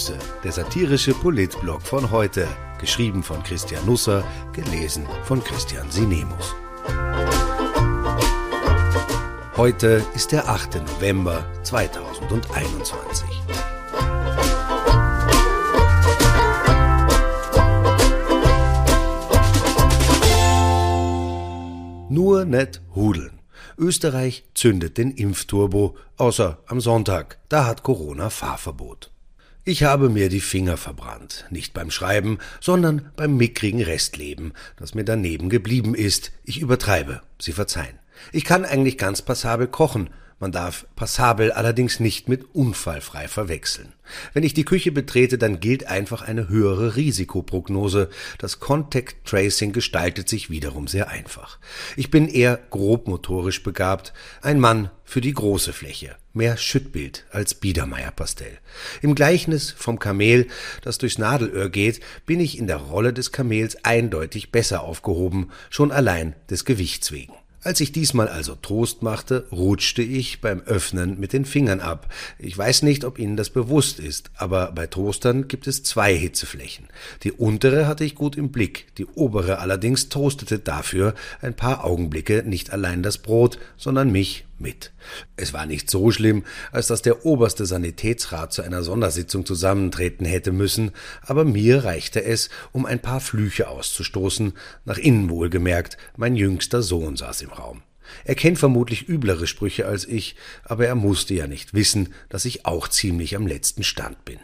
Grüße, der satirische Politblog von heute, geschrieben von Christian Nusser, gelesen von Christian Sinemus. Heute ist der 8. November 2021. Nur nicht hudeln. Österreich zündet den Impfturbo, außer am Sonntag, da hat Corona Fahrverbot. Ich habe mir die Finger verbrannt, nicht beim Schreiben, sondern beim mickrigen Restleben, das mir daneben geblieben ist. Ich übertreibe, Sie verzeihen. Ich kann eigentlich ganz passabel kochen, man darf passabel allerdings nicht mit unfallfrei verwechseln. Wenn ich die Küche betrete, dann gilt einfach eine höhere Risikoprognose. Das Contact Tracing gestaltet sich wiederum sehr einfach. Ich bin eher grobmotorisch begabt, ein Mann für die große Fläche, mehr Schüttbild als Biedermeierpastell. Im Gleichnis vom Kamel, das durchs Nadelöhr geht, bin ich in der Rolle des Kamels eindeutig besser aufgehoben, schon allein des Gewichts wegen. Als ich diesmal also Trost machte, rutschte ich beim Öffnen mit den Fingern ab. Ich weiß nicht, ob Ihnen das bewusst ist, aber bei Toastern gibt es zwei Hitzeflächen. Die untere hatte ich gut im Blick, die obere allerdings toastete dafür ein paar Augenblicke nicht allein das Brot, sondern mich mit. Es war nicht so schlimm, als dass der oberste Sanitätsrat zu einer Sondersitzung zusammentreten hätte müssen, aber mir reichte es, um ein paar Flüche auszustoßen, nach innen wohlgemerkt, mein jüngster Sohn saß im Raum. Er kennt vermutlich üblere Sprüche als ich, aber er musste ja nicht wissen, dass ich auch ziemlich am letzten Stand bin.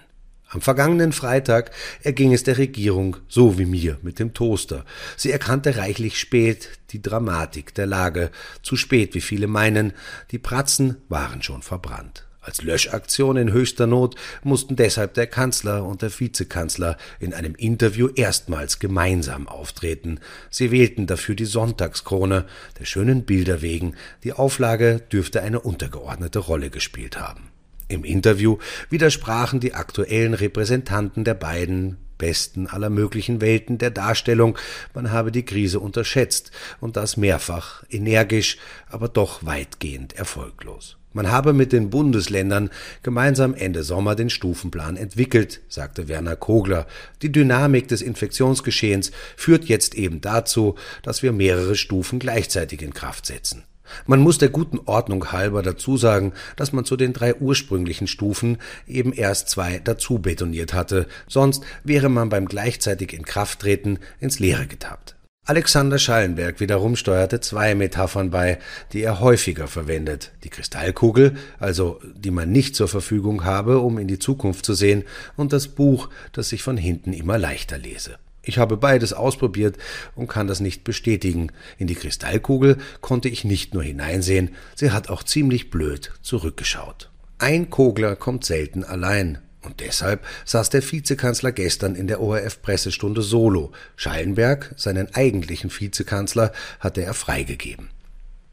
Am vergangenen Freitag erging es der Regierung so wie mir mit dem Toaster. Sie erkannte reichlich spät die Dramatik der Lage, zu spät, wie viele meinen, die Pratzen waren schon verbrannt. Als Löschaktion in höchster Not mussten deshalb der Kanzler und der Vizekanzler in einem Interview erstmals gemeinsam auftreten. Sie wählten dafür die Sonntagskrone, der schönen Bilder wegen. Die Auflage dürfte eine untergeordnete Rolle gespielt haben. Im Interview widersprachen die aktuellen Repräsentanten der beiden besten aller möglichen Welten der Darstellung, man habe die Krise unterschätzt und das mehrfach, energisch, aber doch weitgehend erfolglos. Man habe mit den Bundesländern gemeinsam Ende Sommer den Stufenplan entwickelt, sagte Werner Kogler. Die Dynamik des Infektionsgeschehens führt jetzt eben dazu, dass wir mehrere Stufen gleichzeitig in Kraft setzen. Man muss der guten Ordnung halber dazu sagen, dass man zu den drei ursprünglichen Stufen eben erst zwei dazu betoniert hatte, sonst wäre man beim gleichzeitig Inkrafttreten ins Leere getappt. Alexander Schallenberg wiederum steuerte zwei Metaphern bei, die er häufiger verwendet. Die Kristallkugel, also die man nicht zur Verfügung habe, um in die Zukunft zu sehen, und das Buch, das sich von hinten immer leichter lese. Ich habe beides ausprobiert und kann das nicht bestätigen. In die Kristallkugel konnte ich nicht nur hineinsehen, sie hat auch ziemlich blöd zurückgeschaut. Ein Kogler kommt selten allein. Und deshalb saß der Vizekanzler gestern in der ORF-Pressestunde solo. Schallenberg, seinen eigentlichen Vizekanzler, hatte er freigegeben.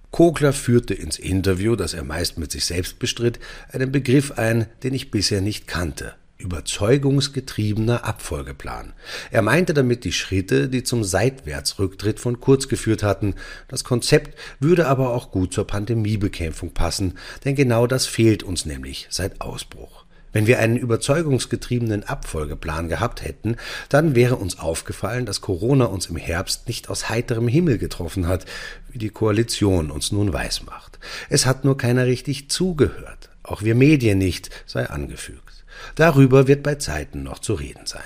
Kogler führte ins Interview, das er meist mit sich selbst bestritt, einen Begriff ein, den ich bisher nicht kannte überzeugungsgetriebener Abfolgeplan. Er meinte damit die Schritte, die zum Seitwärtsrücktritt von Kurz geführt hatten. Das Konzept würde aber auch gut zur Pandemiebekämpfung passen, denn genau das fehlt uns nämlich seit Ausbruch. Wenn wir einen überzeugungsgetriebenen Abfolgeplan gehabt hätten, dann wäre uns aufgefallen, dass Corona uns im Herbst nicht aus heiterem Himmel getroffen hat, wie die Koalition uns nun weismacht. Es hat nur keiner richtig zugehört, auch wir Medien nicht, sei angefügt. Darüber wird bei Zeiten noch zu reden sein.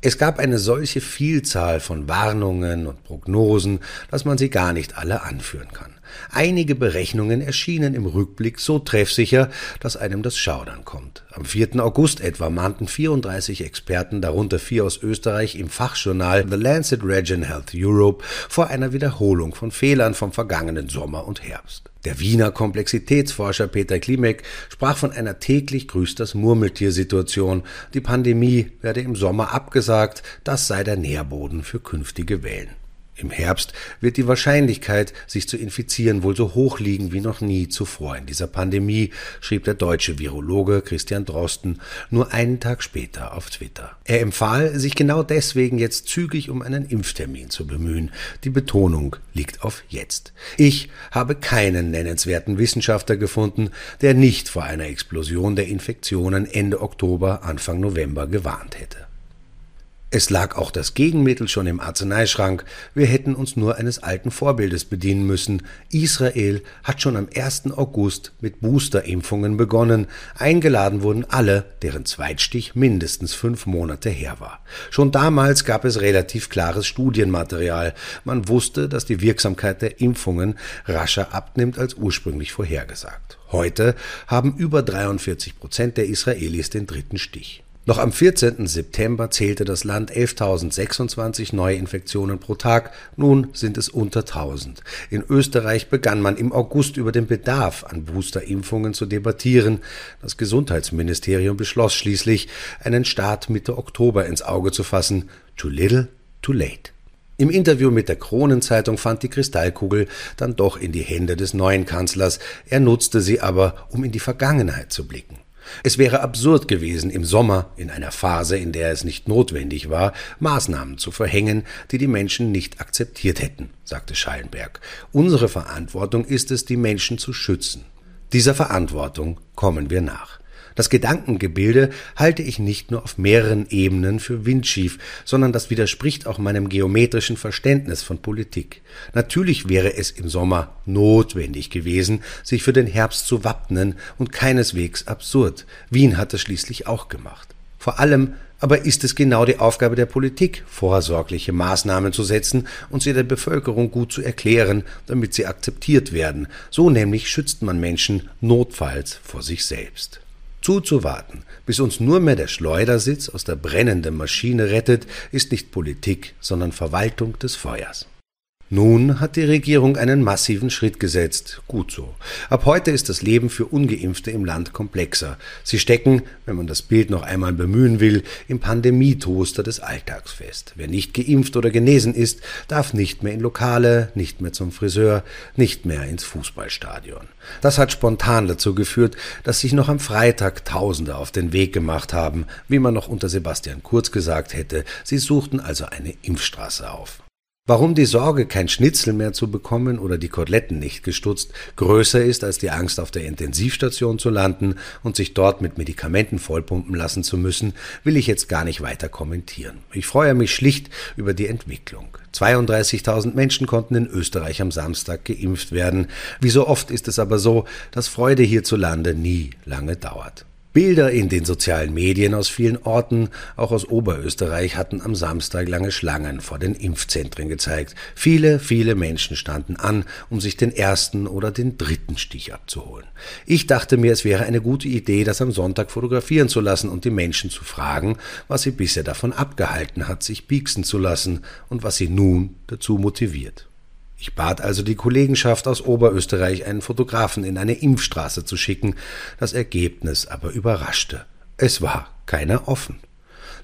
Es gab eine solche Vielzahl von Warnungen und Prognosen, dass man sie gar nicht alle anführen kann. Einige Berechnungen erschienen im Rückblick so treffsicher, dass einem das Schaudern kommt. Am 4. August etwa mahnten 34 Experten, darunter vier aus Österreich, im Fachjournal The Lancet Regen Health Europe vor einer Wiederholung von Fehlern vom vergangenen Sommer und Herbst. Der Wiener Komplexitätsforscher Peter Klimek sprach von einer täglich grüßt das Murmeltier-Situation. Die Pandemie werde im Sommer abgesagt, das sei der Nährboden für künftige Wellen. Im Herbst wird die Wahrscheinlichkeit, sich zu infizieren, wohl so hoch liegen wie noch nie zuvor in dieser Pandemie, schrieb der deutsche Virologe Christian Drosten nur einen Tag später auf Twitter. Er empfahl, sich genau deswegen jetzt zügig um einen Impftermin zu bemühen. Die Betonung liegt auf jetzt. Ich habe keinen nennenswerten Wissenschaftler gefunden, der nicht vor einer Explosion der Infektionen Ende Oktober, Anfang November gewarnt hätte. Es lag auch das Gegenmittel schon im Arzneischrank, wir hätten uns nur eines alten Vorbildes bedienen müssen. Israel hat schon am 1. August mit Boosterimpfungen begonnen, eingeladen wurden alle, deren Zweitstich mindestens fünf Monate her war. Schon damals gab es relativ klares Studienmaterial, man wusste, dass die Wirksamkeit der Impfungen rascher abnimmt als ursprünglich vorhergesagt. Heute haben über 43 Prozent der Israelis den dritten Stich. Noch am 14. September zählte das Land 11.026 Neuinfektionen pro Tag, nun sind es unter 1000. In Österreich begann man im August über den Bedarf an Boosterimpfungen zu debattieren. Das Gesundheitsministerium beschloss schließlich, einen Start Mitte Oktober ins Auge zu fassen. Too little, too late. Im Interview mit der Kronenzeitung fand die Kristallkugel dann doch in die Hände des neuen Kanzlers. Er nutzte sie aber, um in die Vergangenheit zu blicken. Es wäre absurd gewesen, im Sommer, in einer Phase, in der es nicht notwendig war, Maßnahmen zu verhängen, die die Menschen nicht akzeptiert hätten, sagte Schallenberg. Unsere Verantwortung ist es, die Menschen zu schützen. Dieser Verantwortung kommen wir nach. Das Gedankengebilde halte ich nicht nur auf mehreren Ebenen für windschief, sondern das widerspricht auch meinem geometrischen Verständnis von Politik. Natürlich wäre es im Sommer notwendig gewesen, sich für den Herbst zu wappnen und keineswegs absurd. Wien hat es schließlich auch gemacht. Vor allem aber ist es genau die Aufgabe der Politik, vorsorgliche Maßnahmen zu setzen und sie der Bevölkerung gut zu erklären, damit sie akzeptiert werden. So nämlich schützt man Menschen notfalls vor sich selbst. Zuzuwarten, bis uns nur mehr der Schleudersitz aus der brennenden Maschine rettet, ist nicht Politik, sondern Verwaltung des Feuers. Nun hat die Regierung einen massiven Schritt gesetzt. Gut so. Ab heute ist das Leben für ungeimpfte im Land komplexer. Sie stecken, wenn man das Bild noch einmal bemühen will, im Pandemietoaster des Alltags fest. Wer nicht geimpft oder genesen ist, darf nicht mehr in Lokale, nicht mehr zum Friseur, nicht mehr ins Fußballstadion. Das hat spontan dazu geführt, dass sich noch am Freitag Tausende auf den Weg gemacht haben, wie man noch unter Sebastian Kurz gesagt hätte. Sie suchten also eine Impfstraße auf. Warum die Sorge, kein Schnitzel mehr zu bekommen oder die Koteletten nicht gestutzt, größer ist als die Angst, auf der Intensivstation zu landen und sich dort mit Medikamenten vollpumpen lassen zu müssen, will ich jetzt gar nicht weiter kommentieren. Ich freue mich schlicht über die Entwicklung. 32.000 Menschen konnten in Österreich am Samstag geimpft werden. Wie so oft ist es aber so, dass Freude hierzulande nie lange dauert. Bilder in den sozialen Medien aus vielen Orten, auch aus Oberösterreich, hatten am Samstag lange Schlangen vor den Impfzentren gezeigt. Viele, viele Menschen standen an, um sich den ersten oder den dritten Stich abzuholen. Ich dachte mir, es wäre eine gute Idee, das am Sonntag fotografieren zu lassen und die Menschen zu fragen, was sie bisher davon abgehalten hat, sich pieksen zu lassen und was sie nun dazu motiviert. Ich bat also die Kollegenschaft aus Oberösterreich, einen Fotografen in eine Impfstraße zu schicken. Das Ergebnis aber überraschte. Es war keiner offen.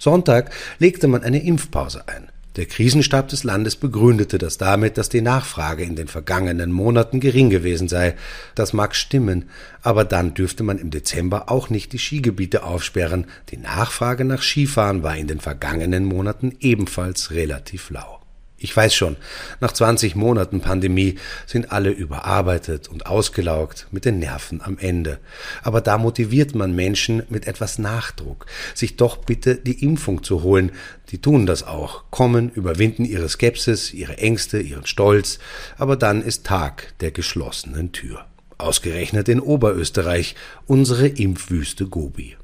Sonntag legte man eine Impfpause ein. Der Krisenstab des Landes begründete das damit, dass die Nachfrage in den vergangenen Monaten gering gewesen sei. Das mag stimmen, aber dann dürfte man im Dezember auch nicht die Skigebiete aufsperren. Die Nachfrage nach Skifahren war in den vergangenen Monaten ebenfalls relativ lau. Ich weiß schon, nach 20 Monaten Pandemie sind alle überarbeitet und ausgelaugt, mit den Nerven am Ende. Aber da motiviert man Menschen mit etwas Nachdruck, sich doch bitte die Impfung zu holen. Die tun das auch, kommen, überwinden ihre Skepsis, ihre Ängste, ihren Stolz, aber dann ist Tag der geschlossenen Tür. Ausgerechnet in Oberösterreich, unsere Impfwüste Gobi.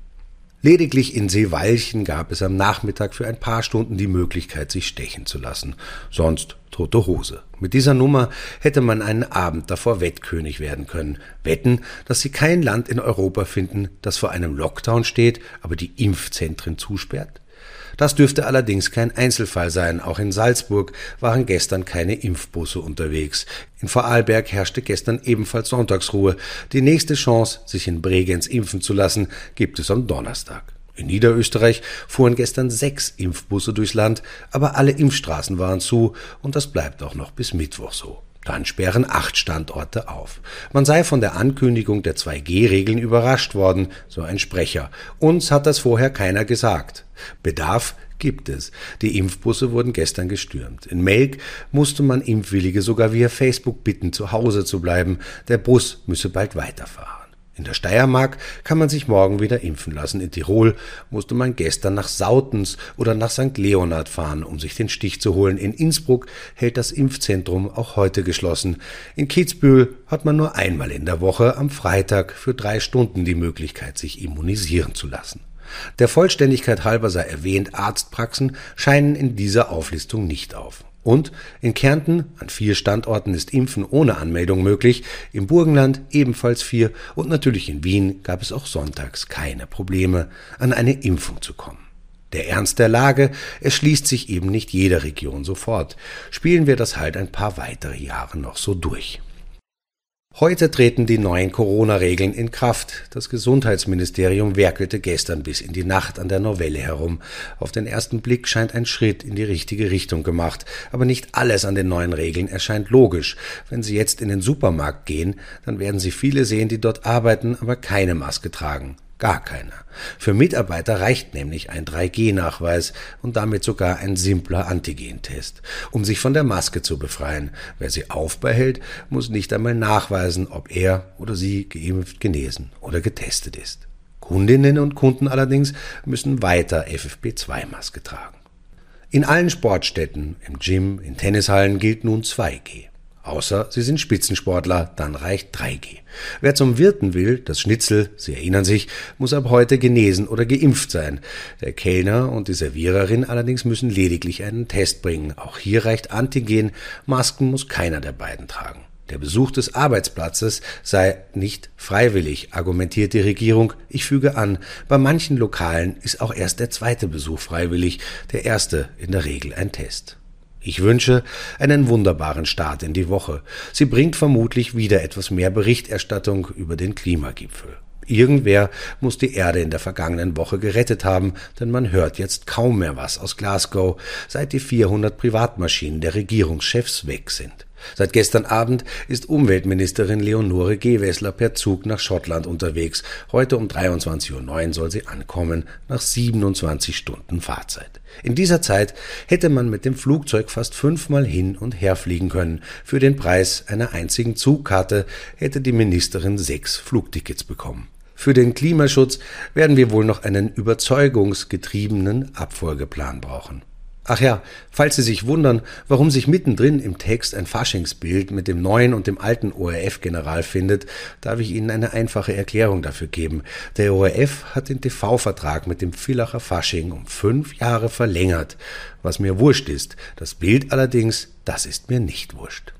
Lediglich in Seewalchen gab es am Nachmittag für ein paar Stunden die Möglichkeit, sich stechen zu lassen. Sonst tote Hose. Mit dieser Nummer hätte man einen Abend davor Wettkönig werden können. Wetten, dass sie kein Land in Europa finden, das vor einem Lockdown steht, aber die Impfzentren zusperrt? Das dürfte allerdings kein Einzelfall sein. Auch in Salzburg waren gestern keine Impfbusse unterwegs. In Vorarlberg herrschte gestern ebenfalls Sonntagsruhe. Die nächste Chance, sich in Bregenz impfen zu lassen, gibt es am Donnerstag. In Niederösterreich fuhren gestern sechs Impfbusse durchs Land, aber alle Impfstraßen waren zu und das bleibt auch noch bis Mittwoch so. Dann sperren acht Standorte auf. Man sei von der Ankündigung der 2G-Regeln überrascht worden, so ein Sprecher. Uns hat das vorher keiner gesagt. Bedarf gibt es. Die Impfbusse wurden gestern gestürmt. In Melk musste man Impfwillige sogar via Facebook bitten, zu Hause zu bleiben. Der Bus müsse bald weiterfahren. In der Steiermark kann man sich morgen wieder impfen lassen. In Tirol musste man gestern nach Sautens oder nach St. Leonhard fahren, um sich den Stich zu holen. In Innsbruck hält das Impfzentrum auch heute geschlossen. In Kitzbühel hat man nur einmal in der Woche am Freitag für drei Stunden die Möglichkeit, sich immunisieren zu lassen. Der Vollständigkeit halber sei erwähnt, Arztpraxen scheinen in dieser Auflistung nicht auf. Und in Kärnten an vier Standorten ist Impfen ohne Anmeldung möglich, im Burgenland ebenfalls vier und natürlich in Wien gab es auch sonntags keine Probleme, an eine Impfung zu kommen. Der Ernst der Lage erschließt sich eben nicht jeder Region sofort. Spielen wir das halt ein paar weitere Jahre noch so durch. Heute treten die neuen Corona-Regeln in Kraft. Das Gesundheitsministerium werkelte gestern bis in die Nacht an der Novelle herum. Auf den ersten Blick scheint ein Schritt in die richtige Richtung gemacht. Aber nicht alles an den neuen Regeln erscheint logisch. Wenn Sie jetzt in den Supermarkt gehen, dann werden Sie viele sehen, die dort arbeiten, aber keine Maske tragen. Gar keiner. Für Mitarbeiter reicht nämlich ein 3G-Nachweis und damit sogar ein simpler Antigentest, um sich von der Maske zu befreien. Wer sie aufbehält, muss nicht einmal nachweisen, ob er oder sie geimpft, genesen oder getestet ist. Kundinnen und Kunden allerdings müssen weiter FFP2-Maske tragen. In allen Sportstätten, im Gym, in Tennishallen gilt nun 2G. Außer Sie sind Spitzensportler, dann reicht 3G. Wer zum Wirten will, das Schnitzel, Sie erinnern sich, muss ab heute genesen oder geimpft sein. Der Kellner und die Serviererin allerdings müssen lediglich einen Test bringen. Auch hier reicht Antigen, Masken muss keiner der beiden tragen. Der Besuch des Arbeitsplatzes sei nicht freiwillig, argumentiert die Regierung. Ich füge an, bei manchen Lokalen ist auch erst der zweite Besuch freiwillig, der erste in der Regel ein Test. Ich wünsche einen wunderbaren Start in die Woche. Sie bringt vermutlich wieder etwas mehr Berichterstattung über den Klimagipfel. Irgendwer muss die Erde in der vergangenen Woche gerettet haben, denn man hört jetzt kaum mehr was aus Glasgow, seit die 400 Privatmaschinen der Regierungschefs weg sind. Seit gestern Abend ist Umweltministerin Leonore Gewessler per Zug nach Schottland unterwegs. Heute um 23.09 Uhr soll sie ankommen, nach 27 Stunden Fahrzeit. In dieser Zeit hätte man mit dem Flugzeug fast fünfmal hin und her fliegen können. Für den Preis einer einzigen Zugkarte hätte die Ministerin sechs Flugtickets bekommen. Für den Klimaschutz werden wir wohl noch einen überzeugungsgetriebenen Abfolgeplan brauchen. Ach ja, falls Sie sich wundern, warum sich mittendrin im Text ein Faschingsbild mit dem neuen und dem alten ORF-General findet, darf ich Ihnen eine einfache Erklärung dafür geben. Der ORF hat den TV-Vertrag mit dem Villacher Fasching um fünf Jahre verlängert. Was mir wurscht ist, das Bild allerdings, das ist mir nicht wurscht.